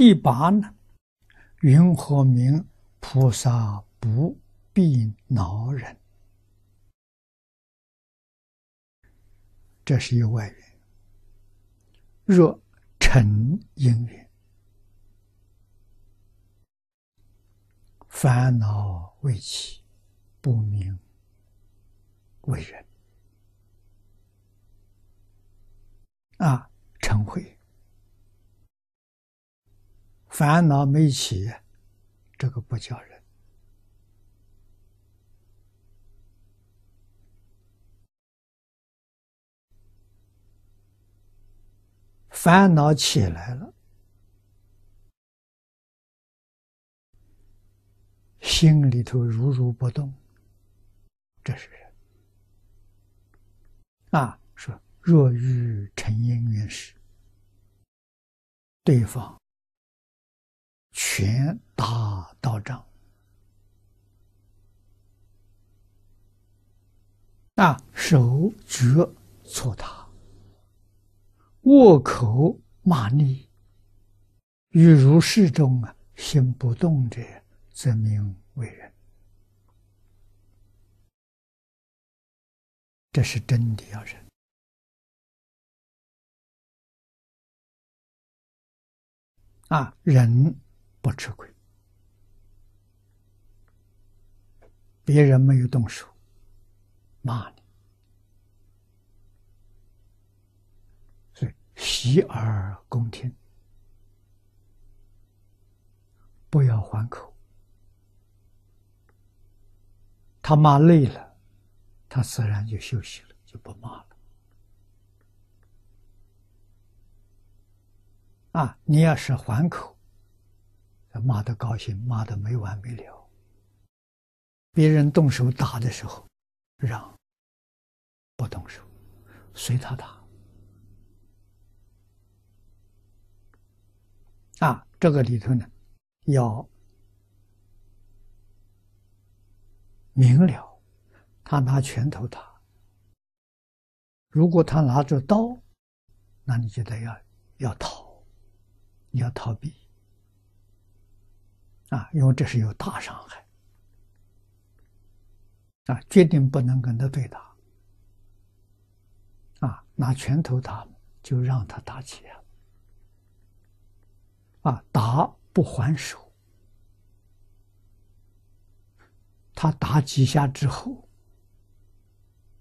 第八呢，云何名菩萨不必恼人？这是一个外缘。若成因缘，烦恼未起，不明为人啊，成慧。烦恼没起，这个不叫人。烦恼起来了，心里头如如不动，这是人。啊，说若遇成因缘时，对方。拳打道障啊，手脚搓他，握口骂你，于如是中啊，心不动者，则名为人。这是真的要人啊，人。不吃亏，别人没有动手骂你，所以洗耳恭听，不要还口。他骂累了，他自然就休息了，就不骂了。啊，你要是还口。骂的高兴，骂的没完没了。别人动手打的时候，让不动手，随他打。啊，这个里头呢，要明了。他拿拳头打，如果他拿着刀，那你就得要要逃，你要逃避。啊，因为这是有大伤害，啊，决定不能跟他对打，啊，拿拳头打就让他打起来，啊，打不还手，他打几下之后，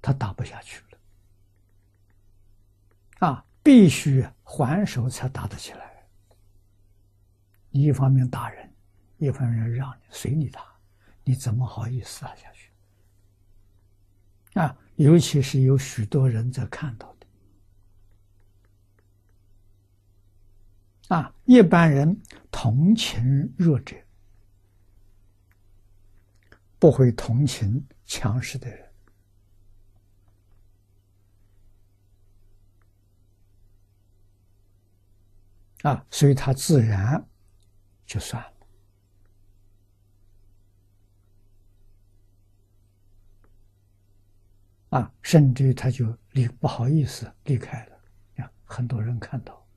他打不下去了，啊，必须还手才打得起来，一方面打人。一般人让你随你打，你怎么好意思打下去？啊，尤其是有许多人在看到的，啊，一般人同情弱者，不会同情强势的人，啊，所以他自然就算了。啊，甚至他就离不好意思离开了，呀，很多人看到，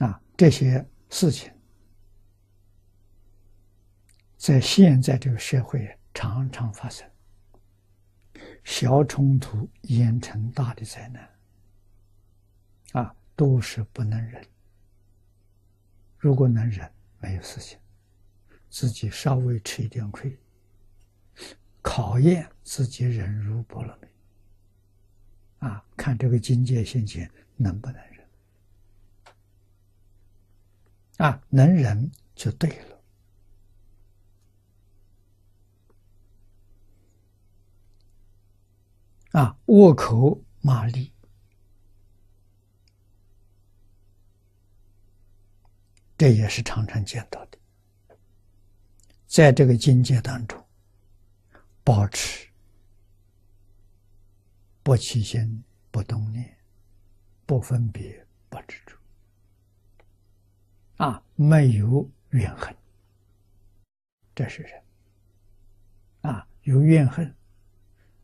啊，这些事情在现在这个社会常常发生，小冲突演成大的灾难，啊。都是不能忍。如果能忍，没有事情，自己稍微吃一点亏，考验自己忍辱波罗蜜。啊，看这个境界心情能不能忍？啊，能忍就对了。啊，握口骂力。这也是常常见到的，在这个境界当中，保持不起心、不动念、不分别、不执着，啊，没有怨恨，这是人，啊，有怨恨，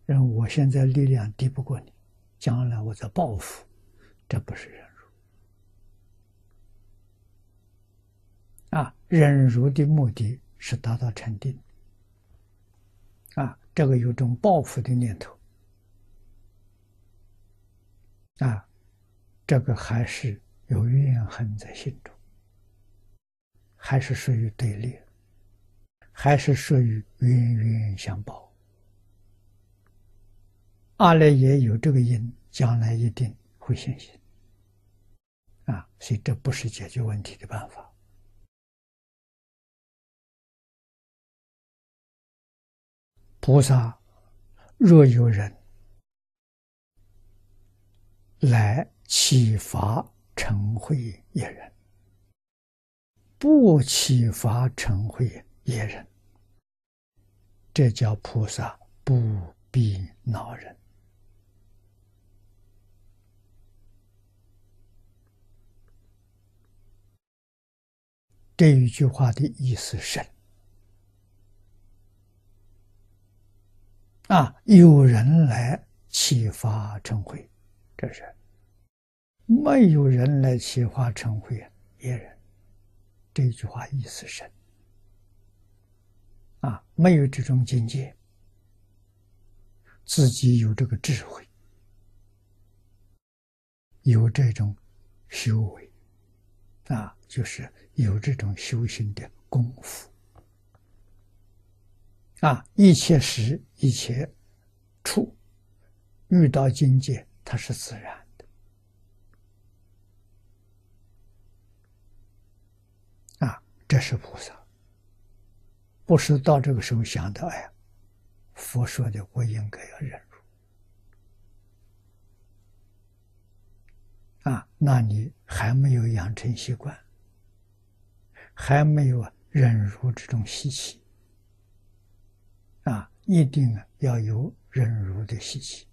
认为我现在力量敌不过你，将来我再报复，这不是人啊，忍辱的目的是达到禅定。啊，这个有种报复的念头。啊，这个还是有怨恨在心中，还是属于对立，还是属于冤冤相报。阿赖耶有这个因，将来一定会现行。啊，所以这不是解决问题的办法。菩萨若有人。来启发成慧也人，不启发成慧也人，这叫菩萨不必恼人。这一句话的意思是：啊，有人来启发成慧。这是没有人来启发成慧别人，这句话意思深啊！没有这种境界，自己有这个智慧，有这种修为啊，就是有这种修行的功夫啊！一切时一切处遇到境界。它是自然的啊，这是菩萨，不是到这个时候想到，哎呀，佛说的我应该要忍辱啊，那你还没有养成习惯，还没有忍辱这种习气啊，一定要有忍辱的习气。